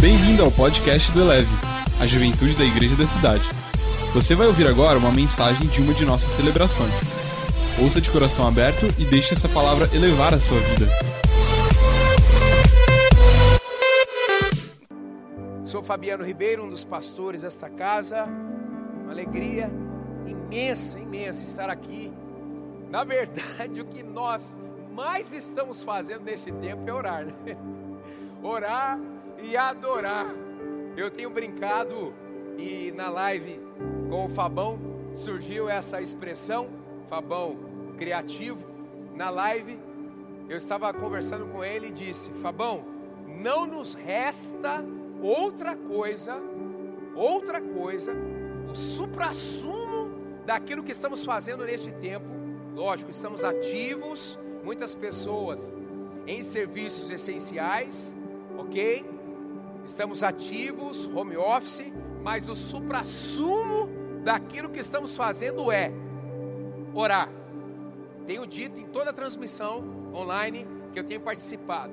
Bem-vindo ao podcast do Eleve, a juventude da igreja da cidade. Você vai ouvir agora uma mensagem de uma de nossas celebrações. Ouça de coração aberto e deixe essa palavra elevar a sua vida. Sou Fabiano Ribeiro, um dos pastores desta casa. Uma alegria imensa, imensa estar aqui. Na verdade, o que nós mais estamos fazendo neste tempo é orar, né? Orar e adorar. Eu tenho brincado e na live com o Fabão surgiu essa expressão, Fabão criativo. Na live eu estava conversando com ele e disse: Fabão, não nos resta outra coisa, outra coisa, o suprassumo daquilo que estamos fazendo neste tempo. Lógico, estamos ativos, muitas pessoas em serviços essenciais, ok? Estamos ativos, home office, mas o suprassumo daquilo que estamos fazendo é orar. Tenho dito em toda a transmissão online que eu tenho participado.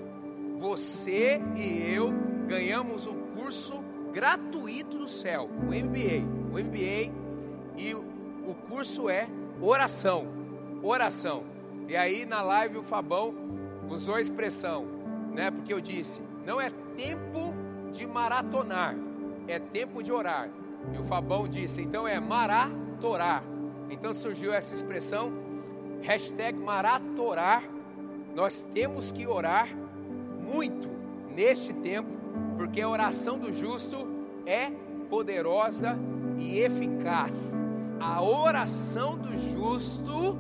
Você e eu ganhamos um curso gratuito do céu, o MBA. O MBA e o curso é oração. Oração. E aí na live o Fabão usou a expressão, né? Porque eu disse, não é tempo de maratonar, é tempo de orar. E o Fabão disse, então é maratorar. Então surgiu essa expressão, hashtag maratorar. Nós temos que orar muito neste tempo, porque a oração do justo é poderosa e eficaz. A oração do justo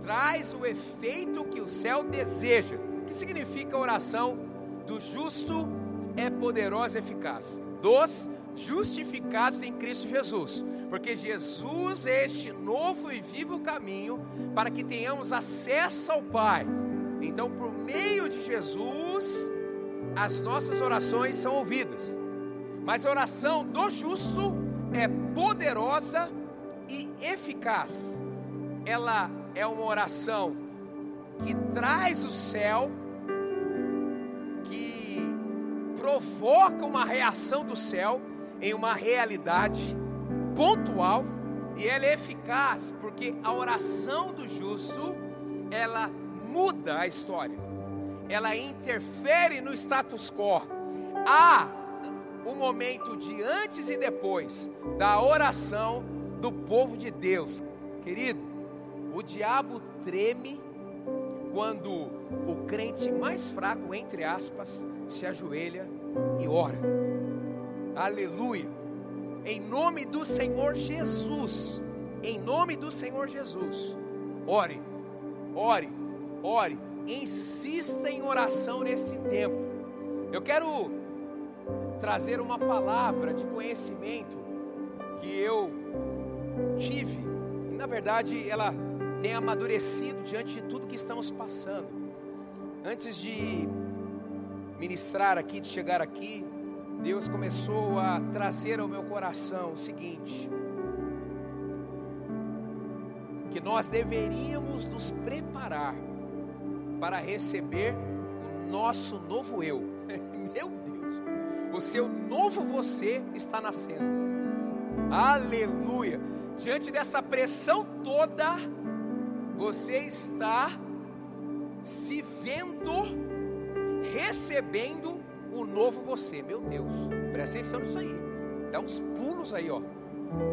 traz o efeito que o céu deseja. O que significa a oração do justo é poderosa e eficaz? Dos justificados em Cristo Jesus. Porque Jesus é este novo e vivo caminho para que tenhamos acesso ao Pai. Então, por meio de Jesus, as nossas orações são ouvidas. Mas a oração do justo é poderosa e eficaz. Ela é uma oração que traz o céu, provoca uma reação do céu em uma realidade pontual e ela é eficaz porque a oração do justo ela muda a história. Ela interfere no status quo. Há o momento de antes e depois da oração do povo de Deus. Querido, o diabo treme quando o crente mais fraco, entre aspas, se ajoelha e ora. Aleluia. Em nome do Senhor Jesus. Em nome do Senhor Jesus. Ore, ore, ore. Insista em oração nesse tempo. Eu quero trazer uma palavra de conhecimento que eu tive. E na verdade ela tem amadurecido diante de tudo que estamos passando. Antes de ministrar aqui, de chegar aqui, Deus começou a trazer ao meu coração o seguinte: que nós deveríamos nos preparar para receber o nosso novo eu. Meu Deus, o seu novo você está nascendo. Aleluia! Diante dessa pressão toda, você está se vendo recebendo o novo você. Meu Deus, presta atenção nisso aí. Dá uns pulos aí, ó.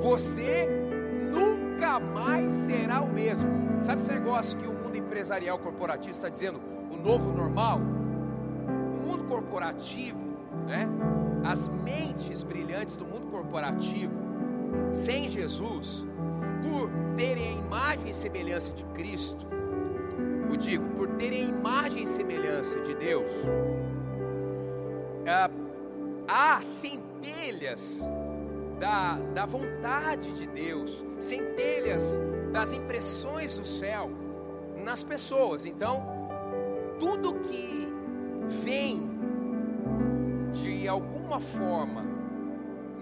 Você nunca mais será o mesmo. Sabe esse negócio que o mundo empresarial corporativo está dizendo? O novo normal? O mundo corporativo, né? As mentes brilhantes do mundo corporativo, sem Jesus, por terem a imagem e semelhança de Cristo, eu digo, terem imagem e semelhança de Deus, ah, há centelhas da, da vontade de Deus, centelhas das impressões do céu nas pessoas. Então, tudo que vem de alguma forma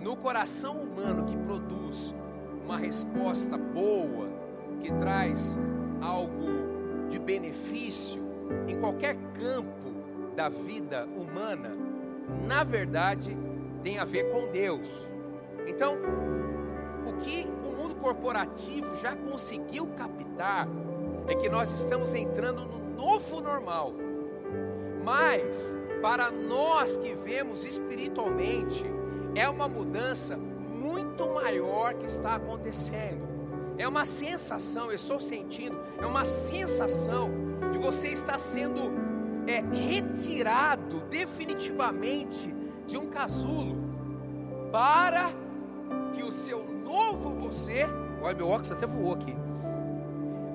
no coração humano que produz uma resposta boa, que traz algo de benefício em qualquer campo da vida humana, na verdade, tem a ver com Deus. Então, o que o mundo corporativo já conseguiu captar é que nós estamos entrando no novo normal. Mas, para nós que vemos espiritualmente, é uma mudança muito maior que está acontecendo. É uma sensação, eu estou sentindo, é uma sensação de você estar sendo é, retirado definitivamente de um casulo para que o seu novo você, olha meu óculos até voou aqui,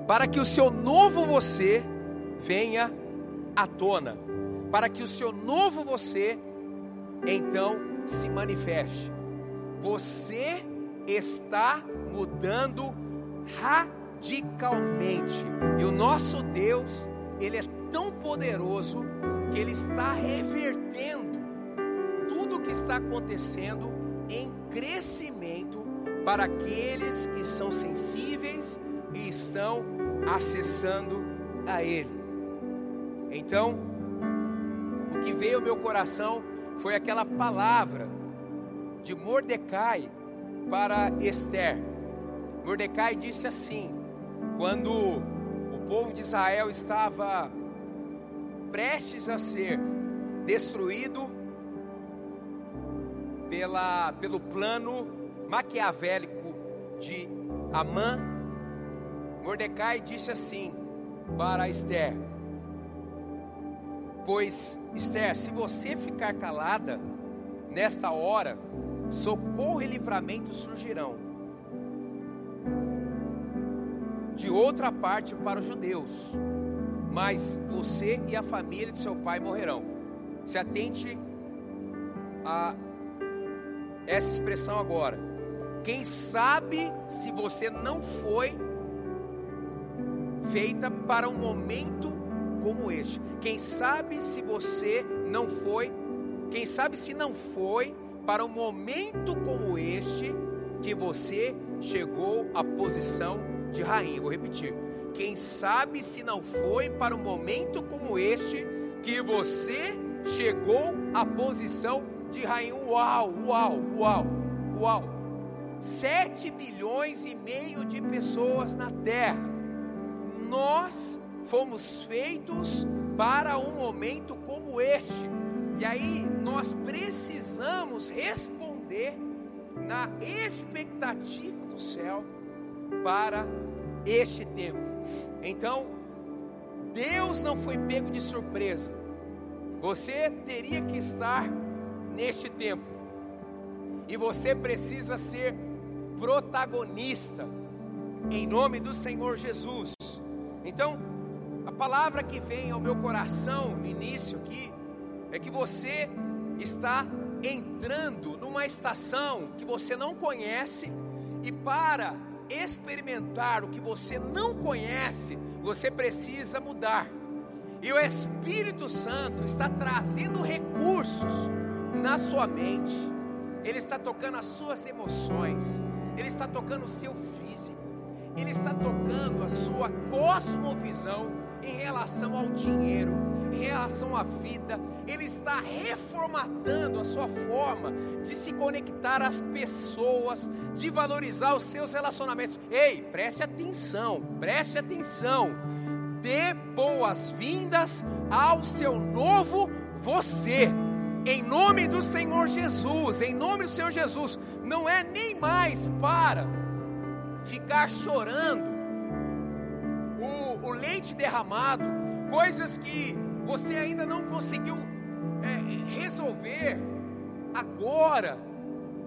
para que o seu novo você venha à tona, para que o seu novo você então se manifeste. Você está mudando radicalmente. E o nosso Deus, ele é tão poderoso que ele está revertendo tudo o que está acontecendo em crescimento para aqueles que são sensíveis e estão acessando a ele. Então, o que veio ao meu coração foi aquela palavra de Mordecai para Esther. Mordecai disse assim: quando o povo de Israel estava prestes a ser destruído pela, pelo plano maquiavélico de Amã, Mordecai disse assim para Esther: Pois, Esther, se você ficar calada, nesta hora, socorro e livramento surgirão de outra parte para os judeus, mas você e a família de seu pai morrerão. Se atente a essa expressão agora. Quem sabe se você não foi feita para um momento como este? Quem sabe se você não foi, quem sabe se não foi para um momento como este que você chegou à posição de rainha. Vou repetir. Quem sabe se não foi para um momento como este que você chegou à posição de rainha. Uau, uau, uau, uau. Sete bilhões e meio de pessoas na terra. Nós fomos feitos para um momento como este. E aí nós precisamos responder na expectativa do céu para este tempo. Então, Deus não foi pego de surpresa. Você teria que estar neste tempo. E você precisa ser protagonista em nome do Senhor Jesus. Então, a palavra que vem ao meu coração no início aqui é que você está entrando numa estação que você não conhece e para experimentar o que você não conhece, você precisa mudar. E o Espírito Santo está trazendo recursos na sua mente, Ele está tocando as suas emoções, Ele está tocando o seu físico, Ele está tocando a sua cosmovisão em relação ao dinheiro, em relação à vida, Ele está reformatando a sua forma de se conectar às pessoas, de valorizar os seus relacionamentos. Ei, preste atenção, preste atenção. Dê boas-vindas ao seu novo você. Em nome do Senhor Jesus, em nome do Senhor Jesus, não é nem mais para ficar chorando o, o leite derramado, coisas que você ainda não conseguiu é, resolver, agora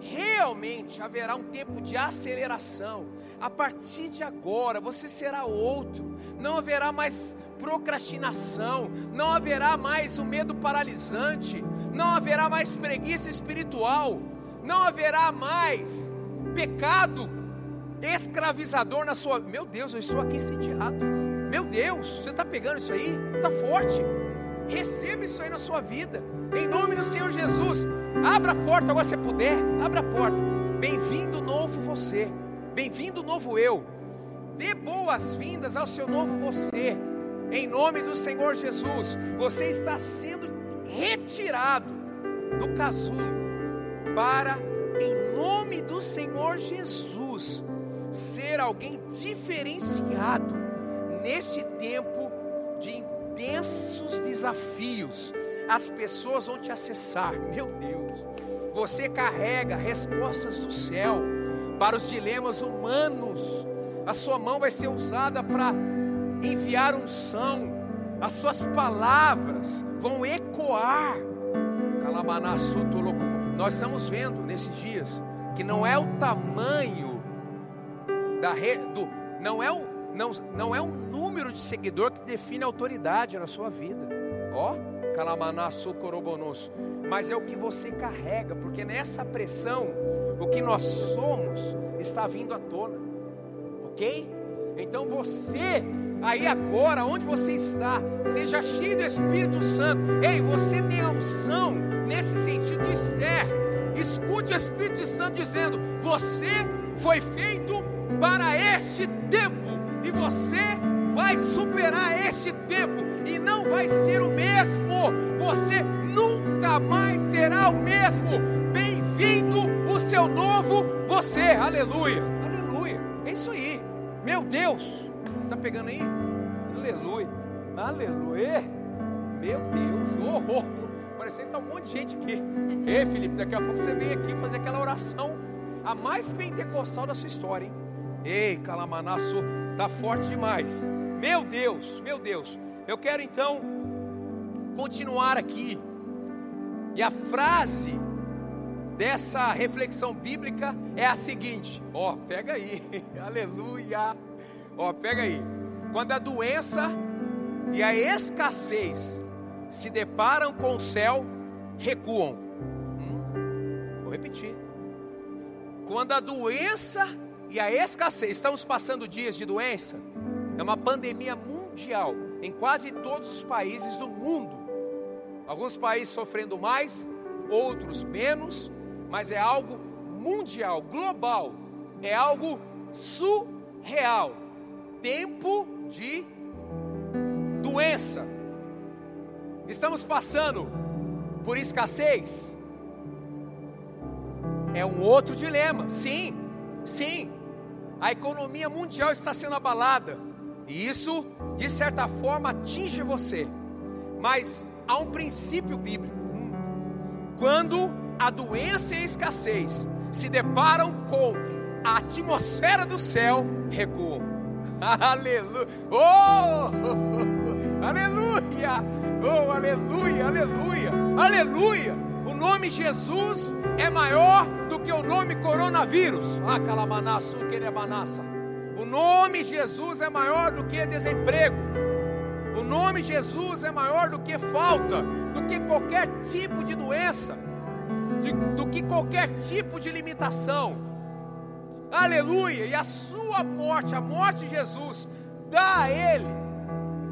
realmente haverá um tempo de aceleração. A partir de agora você será outro. Não haverá mais procrastinação, não haverá mais o medo paralisante, não haverá mais preguiça espiritual, não haverá mais pecado escravizador na sua. Meu Deus, eu estou aqui incendiado. Meu Deus, você está pegando isso aí? Está forte. Receba isso aí na sua vida. Em nome do Senhor Jesus. Abra a porta agora se puder. Abra a porta. Bem-vindo novo você. Bem-vindo novo eu. Dê boas-vindas ao seu novo você. Em nome do Senhor Jesus. Você está sendo retirado do casulo para, em nome do Senhor Jesus, ser alguém diferenciado neste tempo de intensos desafios. As pessoas vão te acessar, meu Deus. Você carrega respostas do céu para os dilemas humanos. A sua mão vai ser usada para enviar unção. As suas palavras vão ecoar. Nós estamos vendo nesses dias que não é o tamanho da rede, do, não é o não, não é o número de seguidor que define a autoridade na sua vida. Ó, oh, corobonoso. Mas é o que você carrega, porque nessa pressão, o que nós somos está vindo à tona. Ok? Então você, aí agora, onde você está, seja cheio do Espírito Santo. Ei, você tem a unção nesse sentido Esther. Escute o Espírito Santo dizendo: Você foi feito para este tempo e você vai superar este tempo e não vai ser o mesmo. Você nunca mais será o mesmo. Bem-vindo o seu novo você. Aleluia. Aleluia. É isso aí. Meu Deus. Tá pegando aí? Aleluia. Aleluia. Meu Deus. Oh, oh. Parecendo que tá um monte de gente aqui. Ei, Felipe, daqui a pouco você vem aqui fazer aquela oração a mais pentecostal da sua história, hein? Ei, Calamanaço, tá forte demais. Meu Deus, meu Deus. Eu quero então continuar aqui. E a frase dessa reflexão bíblica é a seguinte: ó, pega aí, aleluia. Ó, pega aí. Quando a doença e a escassez se deparam com o céu, recuam. Hum, vou repetir. Quando a doença e a escassez, estamos passando dias de doença, é uma pandemia mundial em quase todos os países do mundo. Alguns países sofrendo mais, outros menos, mas é algo mundial, global, é algo surreal. Tempo de doença. Estamos passando por escassez. É um outro dilema, sim, sim. A economia mundial está sendo abalada. E isso, de certa forma, atinge você. Mas há um princípio bíblico. Quando a doença e a escassez se deparam com a atmosfera do céu, recuam. Aleluia! Oh! Aleluia! Oh, aleluia, aleluia, aleluia! O nome Jesus é maior do que o nome coronavírus. Ah, calamanaço, queremanassa. O nome Jesus é maior do que desemprego. O nome Jesus é maior do que falta, do que qualquer tipo de doença, de, do que qualquer tipo de limitação. Aleluia! E a sua morte, a morte de Jesus, dá a Ele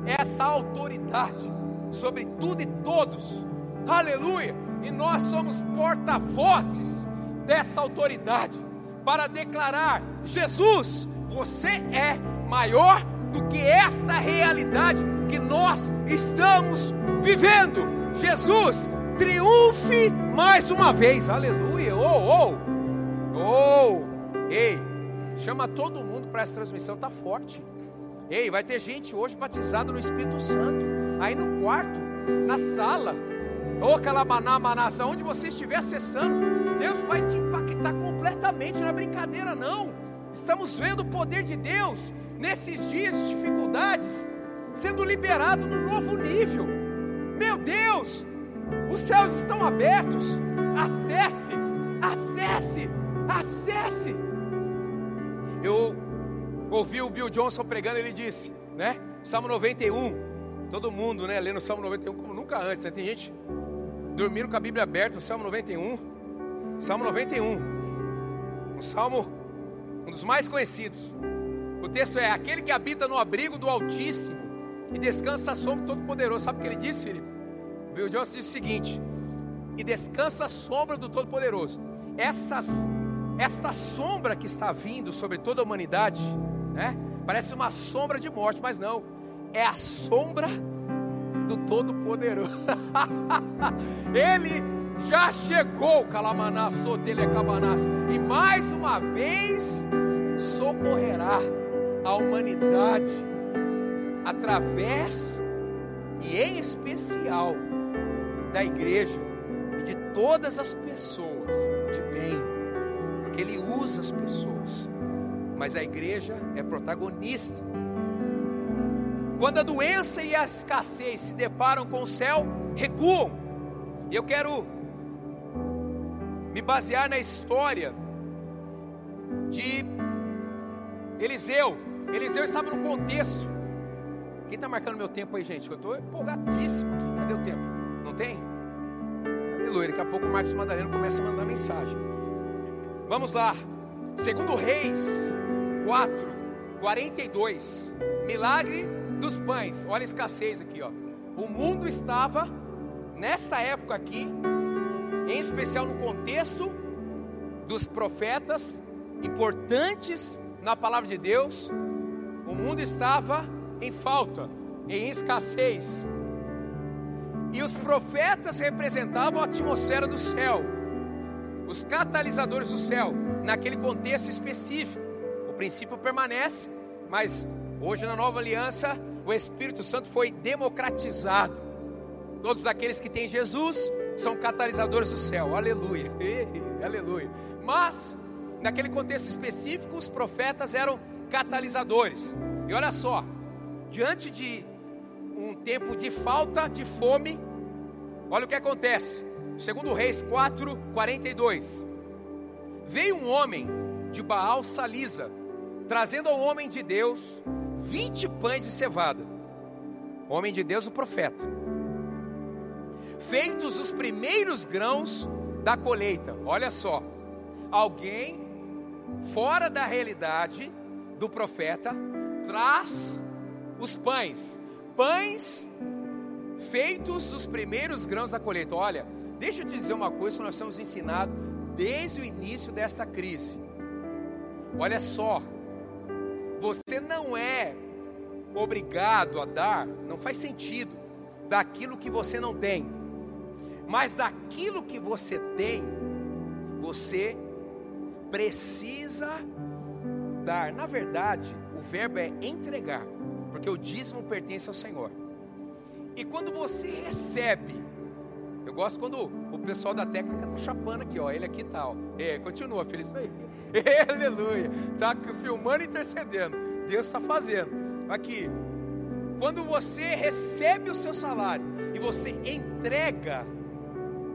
essa autoridade sobre tudo e todos. Aleluia! E nós somos porta-vozes dessa autoridade para declarar: Jesus, você é maior do que esta realidade que nós estamos vivendo. Jesus, triunfe mais uma vez. Aleluia. Oh, oh. Oh. Ei, chama todo mundo para essa transmissão, tá forte. Ei, vai ter gente hoje batizada no Espírito Santo, aí no quarto, na sala. Ô oh, Calabaná, Manassa, onde você estiver acessando, Deus vai te impactar completamente na brincadeira, não. Estamos vendo o poder de Deus nesses dias de dificuldades sendo liberado no novo nível. Meu Deus, os céus estão abertos. Acesse, acesse, acesse. Eu ouvi o Bill Johnson pregando, ele disse, né? Salmo 91. Todo mundo, né, lendo o Salmo 91 como nunca antes. Né? Tem gente dormindo com a Bíblia aberta, o Salmo 91. Salmo 91. Um salmo, um dos mais conhecidos. O texto é: Aquele que habita no abrigo do Altíssimo e descansa sombra do Todo-Poderoso. Sabe o que ele disse, Felipe? Bill Johnson disse o seguinte: E descansa a sombra do Todo-Poderoso. Essas, esta sombra que está vindo sobre toda a humanidade, né? Parece uma sombra de morte, mas não. É a sombra do Todo-Poderoso. ele já chegou, Calamaná, Sotelecabanás, e mais uma vez socorrerá a humanidade através e em especial da igreja e de todas as pessoas de bem, porque Ele usa as pessoas, mas a igreja é protagonista. Quando a doença e a escassez se deparam com o céu, recuam. E eu quero me basear na história de Eliseu. Eliseu estava no contexto. Quem está marcando meu tempo aí, gente? Eu estou empolgadíssimo aqui. Cadê o tempo? Não tem? Aleluia. Daqui a pouco o Marcos Madaleno começa a mandar mensagem. Vamos lá. Segundo Reis 4, 42. Milagre dos pães. Olha a escassez aqui, ó. O mundo estava nessa época aqui, em especial no contexto dos profetas importantes na palavra de Deus, o mundo estava em falta, em escassez. E os profetas representavam a atmosfera do céu, os catalisadores do céu, naquele contexto específico. O princípio permanece, mas hoje na nova aliança, o Espírito Santo foi democratizado. Todos aqueles que têm Jesus são catalisadores do céu, aleluia, aleluia. Mas, naquele contexto específico, os profetas eram catalisadores. E olha só, diante de um tempo de falta, de fome, olha o que acontece. Segundo Reis 4, 42. Veio um homem de Baal Salisa, trazendo ao homem de Deus 20 pães de cevada. Homem de Deus, o profeta. Feitos os primeiros grãos da colheita. Olha só. Alguém fora da realidade do profeta traz os pães, pães feitos dos primeiros grãos da colheita. Olha, deixa eu te dizer uma coisa que nós temos ensinado desde o início desta crise. Olha só, você não é obrigado a dar, não faz sentido, daquilo que você não tem, mas daquilo que você tem, você precisa dar. Na verdade, o verbo é entregar porque o dízimo pertence ao Senhor. E quando você recebe, eu gosto quando o pessoal da técnica tá chapando aqui, ó, ele aqui tá, ó. É, continua, filho, isso aí. Aleluia. Tá filmando e intercedendo. Deus está fazendo. Aqui. Quando você recebe o seu salário e você entrega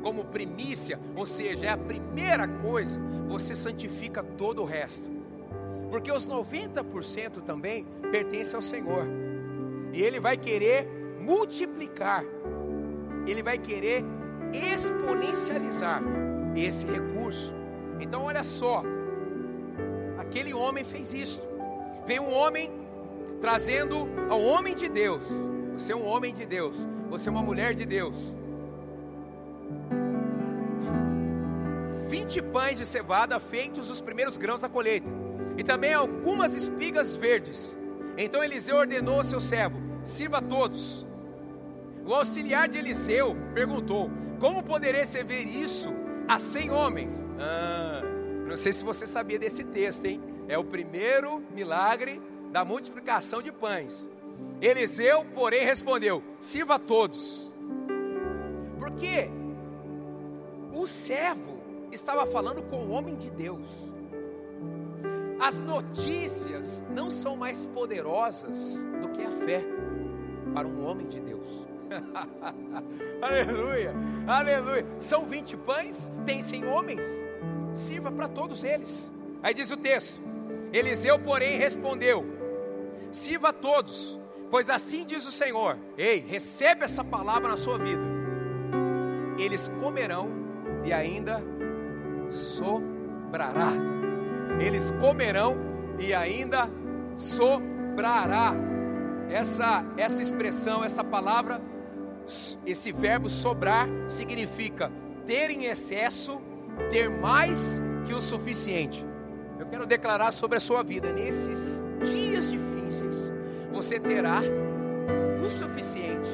como primícia, ou seja, é a primeira coisa, você santifica todo o resto porque os 90% também pertencem ao Senhor, e Ele vai querer multiplicar, Ele vai querer exponencializar esse recurso. Então, olha só, aquele homem fez isto. Veio um homem trazendo ao homem de Deus. Você é um homem de Deus, você é uma mulher de Deus. 20 pães de cevada feitos os primeiros grãos da colheita e também algumas espigas verdes. Então Eliseu ordenou ao seu servo: sirva a todos. O auxiliar de Eliseu perguntou: Como poderei servir isso a cem homens? Ah, não sei se você sabia desse texto, hein? É o primeiro milagre da multiplicação de pães. Eliseu, porém, respondeu: Sirva a todos. Porque o servo estava falando com o homem de Deus. As notícias não são mais poderosas do que a fé para um homem de Deus. aleluia, aleluia. São 20 pães, tem 100 homens, sirva para todos eles. Aí diz o texto: Eliseu, porém, respondeu: Sirva a todos, pois assim diz o Senhor: Ei, recebe essa palavra na sua vida. Eles comerão e ainda sobrará eles comerão e ainda sobrará. Essa, essa expressão, essa palavra, esse verbo sobrar, significa ter em excesso, ter mais que o suficiente. Eu quero declarar sobre a sua vida, nesses dias difíceis, você terá o suficiente,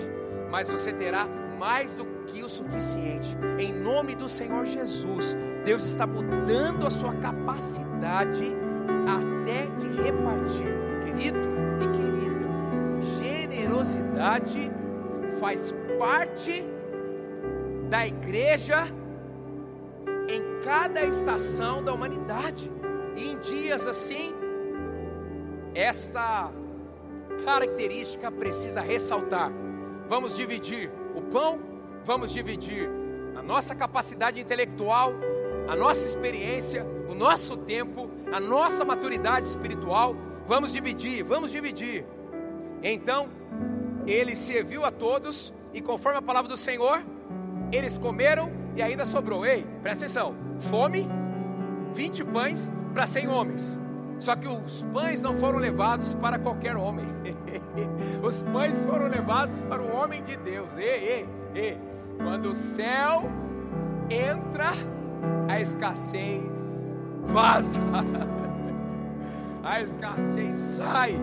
mas você terá mais do que o suficiente. Em nome do Senhor Jesus, Deus está mudando a sua capacidade até de repartir, querido e querida. Generosidade faz parte da igreja em cada estação da humanidade. E em dias assim, esta característica precisa ressaltar. Vamos dividir o pão, vamos dividir a nossa capacidade intelectual, a nossa experiência, o nosso tempo, a nossa maturidade espiritual. Vamos dividir, vamos dividir. Então, ele serviu a todos, e conforme a palavra do Senhor, eles comeram e ainda sobrou. Ei, presta atenção: fome, 20 pães para 100 homens. Só que os pães não foram levados para qualquer homem. os pães foram levados para o homem de Deus. Quando o céu entra, a escassez vaza. a escassez sai.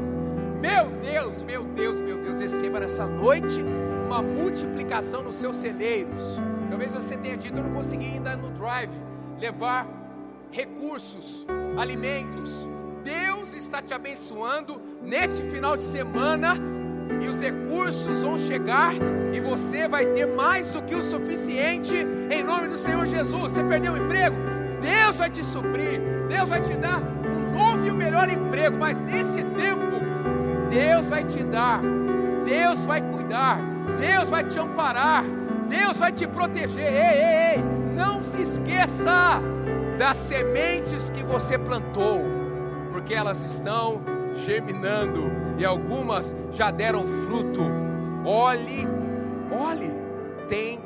Meu Deus, meu Deus, meu Deus, receba nessa noite uma multiplicação nos seus celeiros. Talvez você tenha dito, eu não consegui ainda no drive levar recursos, alimentos. Deus está te abençoando nesse final de semana e os recursos vão chegar e você vai ter mais do que o suficiente em nome do Senhor Jesus. Você perdeu o emprego? Deus vai te suprir, Deus vai te dar um novo e o um melhor emprego, mas nesse tempo, Deus vai te dar, Deus vai cuidar, Deus vai te amparar, Deus vai te proteger. Ei, ei, ei, não se esqueça das sementes que você plantou, porque elas estão germinando e algumas já deram fruto. Olhe, olhe, tem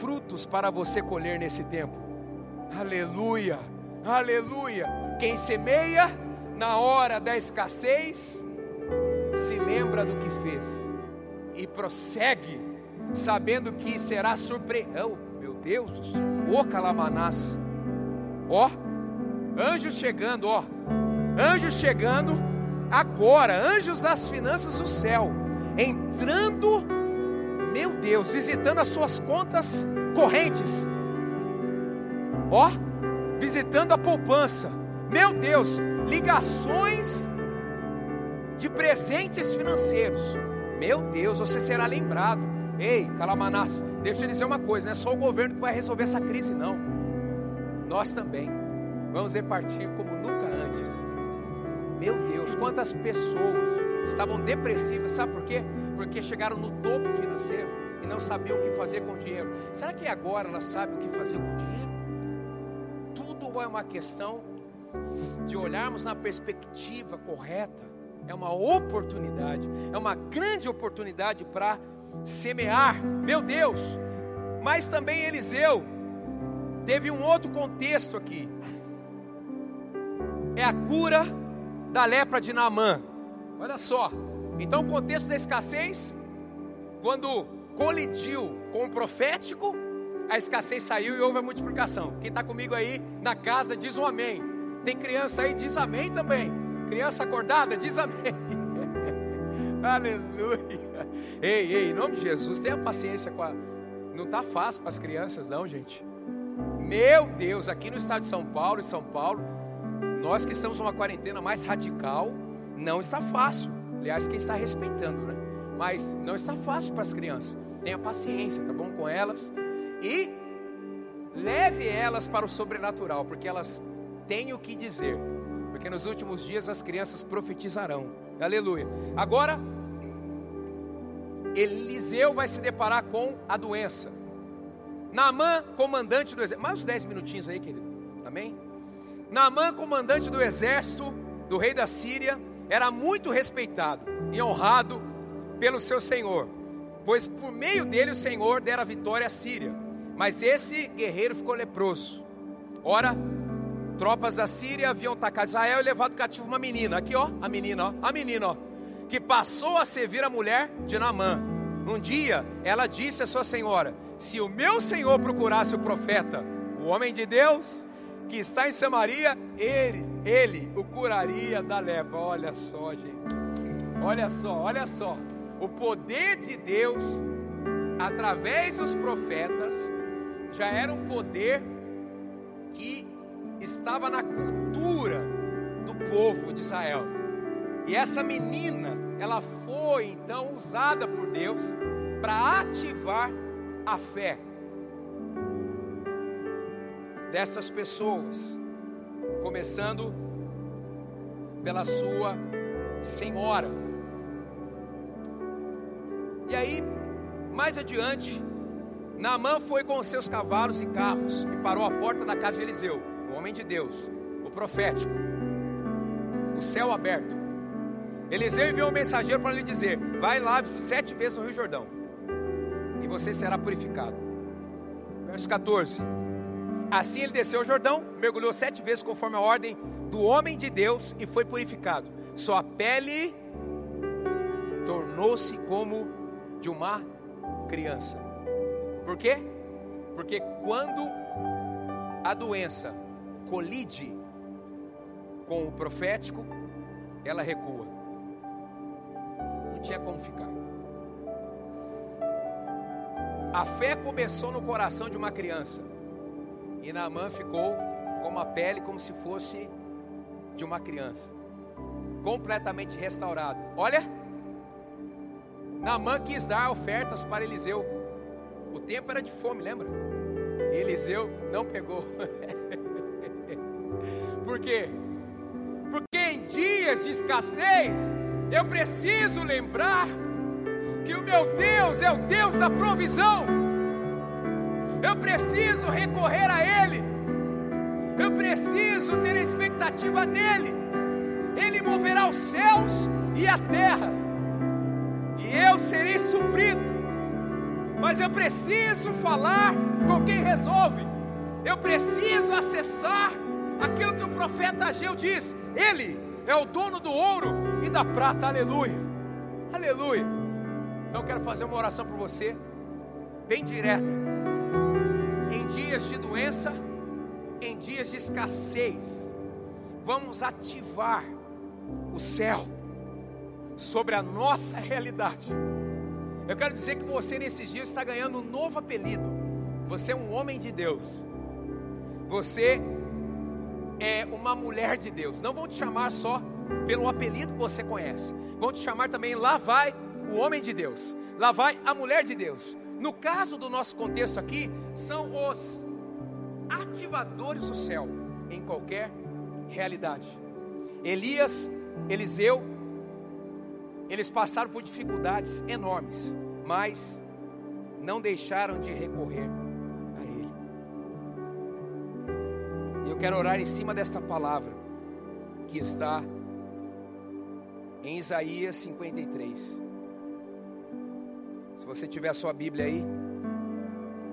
frutos para você colher nesse tempo. Aleluia, aleluia. Quem semeia na hora da escassez, se lembra do que fez e prossegue, sabendo que será surpreendente. Oh, meu Deus o calamanás Ó, anjos chegando, ó. Anjos chegando agora, anjos das finanças do céu, entrando, meu Deus, visitando as suas contas correntes. Ó, visitando a poupança. Meu Deus, ligações de presentes financeiros. Meu Deus, você será lembrado. Ei, Calamanás, deixa eu dizer uma coisa, não é só o governo que vai resolver essa crise, não nós também vamos repartir como nunca antes. Meu Deus, quantas pessoas estavam depressivas, sabe por quê? Porque chegaram no topo financeiro e não sabiam o que fazer com o dinheiro. Será que agora elas sabem o que fazer com o dinheiro? Tudo é uma questão de olharmos na perspectiva correta. É uma oportunidade, é uma grande oportunidade para semear. Meu Deus! Mas também Eliseu, Teve um outro contexto aqui. É a cura da lepra de Naamã. Olha só. Então, o contexto da escassez, quando colidiu com o profético, a escassez saiu e houve a multiplicação. Quem está comigo aí na casa diz um amém. Tem criança aí, diz amém também. Criança acordada, diz amém. Aleluia. Ei, ei, em nome de Jesus, tenha paciência com a. Não está fácil para as crianças, não, gente. Meu Deus, aqui no estado de São Paulo, em São Paulo, nós que estamos numa quarentena mais radical, não está fácil. Aliás, quem está respeitando, né? Mas não está fácil para as crianças. Tenha paciência, tá bom com elas e leve elas para o sobrenatural, porque elas têm o que dizer. Porque nos últimos dias as crianças profetizarão. Aleluia. Agora Eliseu vai se deparar com a doença. Naamã, comandante do exército. Mais uns 10 minutinhos aí, querido. Amém? Naamã, comandante do exército do rei da Síria, era muito respeitado e honrado pelo seu senhor, pois por meio dele o Senhor dera vitória à Síria. Mas esse guerreiro ficou leproso. Ora, tropas da Síria haviam atacado Israel e levado cativo uma menina. Aqui, ó, a menina, ó, a menina, ó, que passou a servir a mulher de Naamã. Um dia, ela disse à sua senhora: se o meu senhor procurasse o profeta, o homem de Deus, que está em Samaria, ele, ele o curaria da lepra. Olha só, gente. Olha só, olha só. O poder de Deus através dos profetas, já era um poder que estava na cultura do povo de Israel. E essa menina, ela foi então usada por Deus para ativar a fé dessas pessoas, começando pela sua senhora. E aí, mais adiante, Naamã foi com seus cavalos e carros e parou à porta da casa de Eliseu, o homem de Deus, o profético, o céu aberto. Eliseu enviou um mensageiro para lhe dizer: Vai lave-se sete vezes no Rio Jordão, e você será purificado. Verso 14. Assim ele desceu ao Jordão, mergulhou sete vezes conforme a ordem do homem de Deus e foi purificado. Sua pele tornou-se como de uma criança. Por quê? Porque quando a doença colide com o profético, ela recua. Não tinha como ficar. A fé começou no coração de uma criança. E Naamã ficou com uma pele como se fosse de uma criança. Completamente restaurado. Olha, Naamã quis dar ofertas para Eliseu. O tempo era de fome, lembra? Eliseu não pegou. Por quê? Porque em dias de escassez, eu preciso lembrar que o meu Deus é o Deus da provisão. Eu preciso recorrer a Ele. Eu preciso ter expectativa nele. Ele moverá os céus e a terra. E eu serei suprido. Mas eu preciso falar com quem resolve. Eu preciso acessar aquilo que o profeta Ageu diz. Ele é o dono do ouro e da prata. Aleluia. Aleluia. Então eu quero fazer uma oração por você, bem direta. Em dias de doença, em dias de escassez, vamos ativar o céu sobre a nossa realidade. Eu quero dizer que você nesses dias está ganhando um novo apelido. Você é um homem de Deus. Você é uma mulher de Deus. Não vão te chamar só pelo apelido que você conhece. Vão te chamar também lá vai o homem de Deus, lá vai a mulher de Deus. No caso do nosso contexto aqui, são os ativadores do céu em qualquer realidade. Elias, Eliseu, eles passaram por dificuldades enormes, mas não deixaram de recorrer a Ele. E eu quero orar em cima desta palavra que está em Isaías 53. Se você tiver a sua Bíblia aí,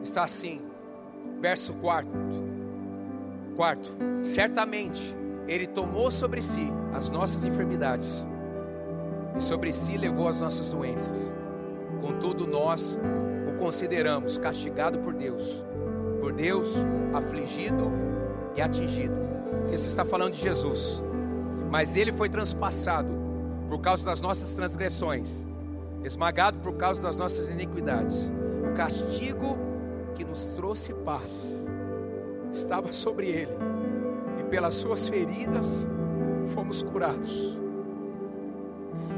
está assim, verso 4. Quarto, certamente Ele tomou sobre si as nossas enfermidades e sobre si levou as nossas doenças. Contudo, nós o consideramos castigado por Deus, por Deus afligido e atingido. Esse está falando de Jesus, mas Ele foi transpassado por causa das nossas transgressões esmagado por causa das nossas iniquidades. O castigo que nos trouxe paz estava sobre ele, e pelas suas feridas fomos curados.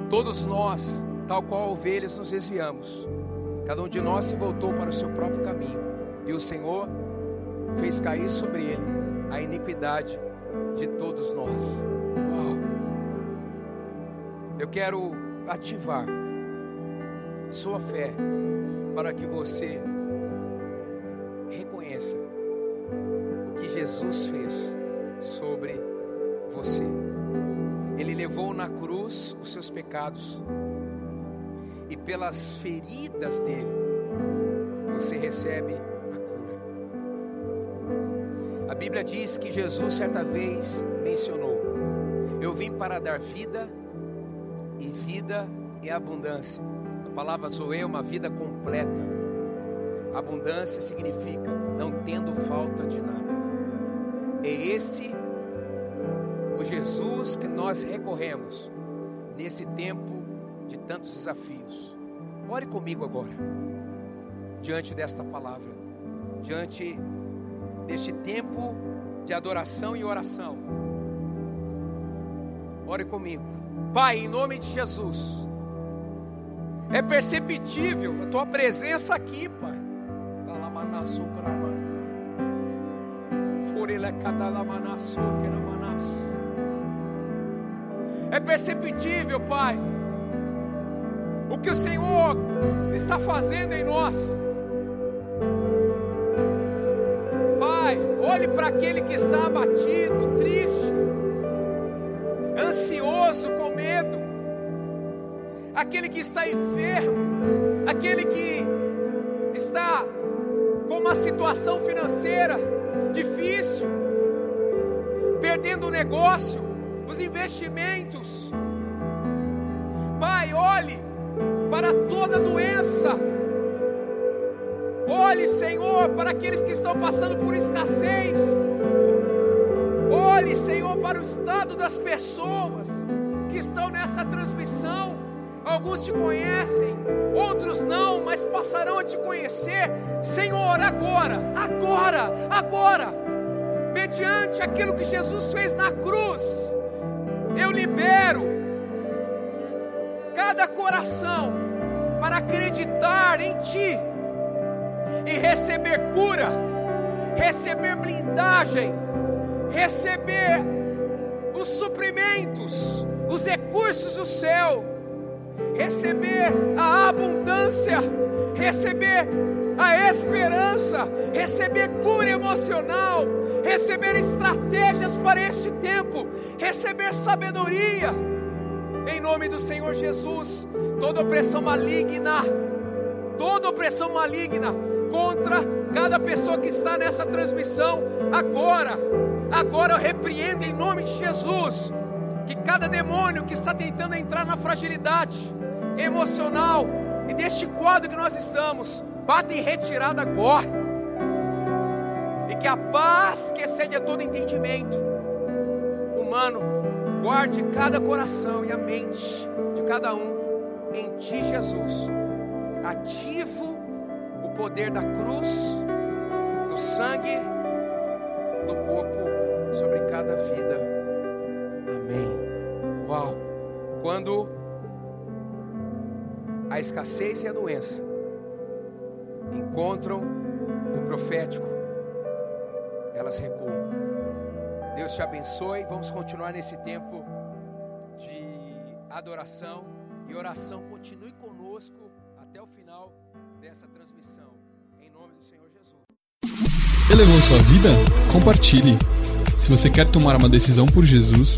Todos nós, tal qual ovelhas, nos desviamos, cada um de nós se voltou para o seu próprio caminho, e o Senhor fez cair sobre ele a iniquidade de todos nós. Uau! Eu quero ativar sua fé para que você reconheça o que Jesus fez sobre você. Ele levou na cruz os seus pecados e pelas feridas dele você recebe a cura. A Bíblia diz que Jesus certa vez mencionou: Eu vim para dar vida e vida em abundância palavra Zoe é uma vida completa. Abundância significa não tendo falta de nada. É esse o Jesus que nós recorremos nesse tempo de tantos desafios. Ore comigo agora. diante desta palavra, diante deste tempo de adoração e oração. Ore comigo. Pai, em nome de Jesus. É perceptível a tua presença aqui, Pai. É perceptível, Pai, o que o Senhor está fazendo em nós. Pai, olhe para aquele que está abatido, triste, ansioso, com medo, aquele que está enfermo, aquele que está com uma situação financeira difícil, perdendo o negócio, os investimentos. Pai, olhe para toda doença. Olhe, Senhor, para aqueles que estão passando por escassez. Olhe, Senhor, para o estado das pessoas que estão nessa transmissão. Alguns te conhecem, outros não, mas passarão a te conhecer. Senhor, agora, agora, agora, mediante aquilo que Jesus fez na cruz, eu libero cada coração para acreditar em Ti e receber cura, receber blindagem, receber os suprimentos, os recursos do céu, receber a abundância, receber a esperança, receber cura emocional, receber estratégias para este tempo, receber sabedoria. Em nome do Senhor Jesus, toda opressão maligna, toda opressão maligna contra cada pessoa que está nessa transmissão agora, agora eu repreendo em nome de Jesus que cada demônio que está tentando entrar na fragilidade emocional e deste quadro que nós estamos, bata em retirada agora. E que a paz que excede a todo entendimento humano guarde cada coração e a mente de cada um em Ti, Jesus. Ativo o poder da cruz, do sangue, do corpo sobre cada vida. Amém. Uau! Quando a escassez e a doença encontram o profético, elas recuam. Deus te abençoe. Vamos continuar nesse tempo de adoração e oração. Continue conosco até o final dessa transmissão. Em nome do Senhor Jesus. Elevou sua vida? Compartilhe. Se você quer tomar uma decisão por Jesus,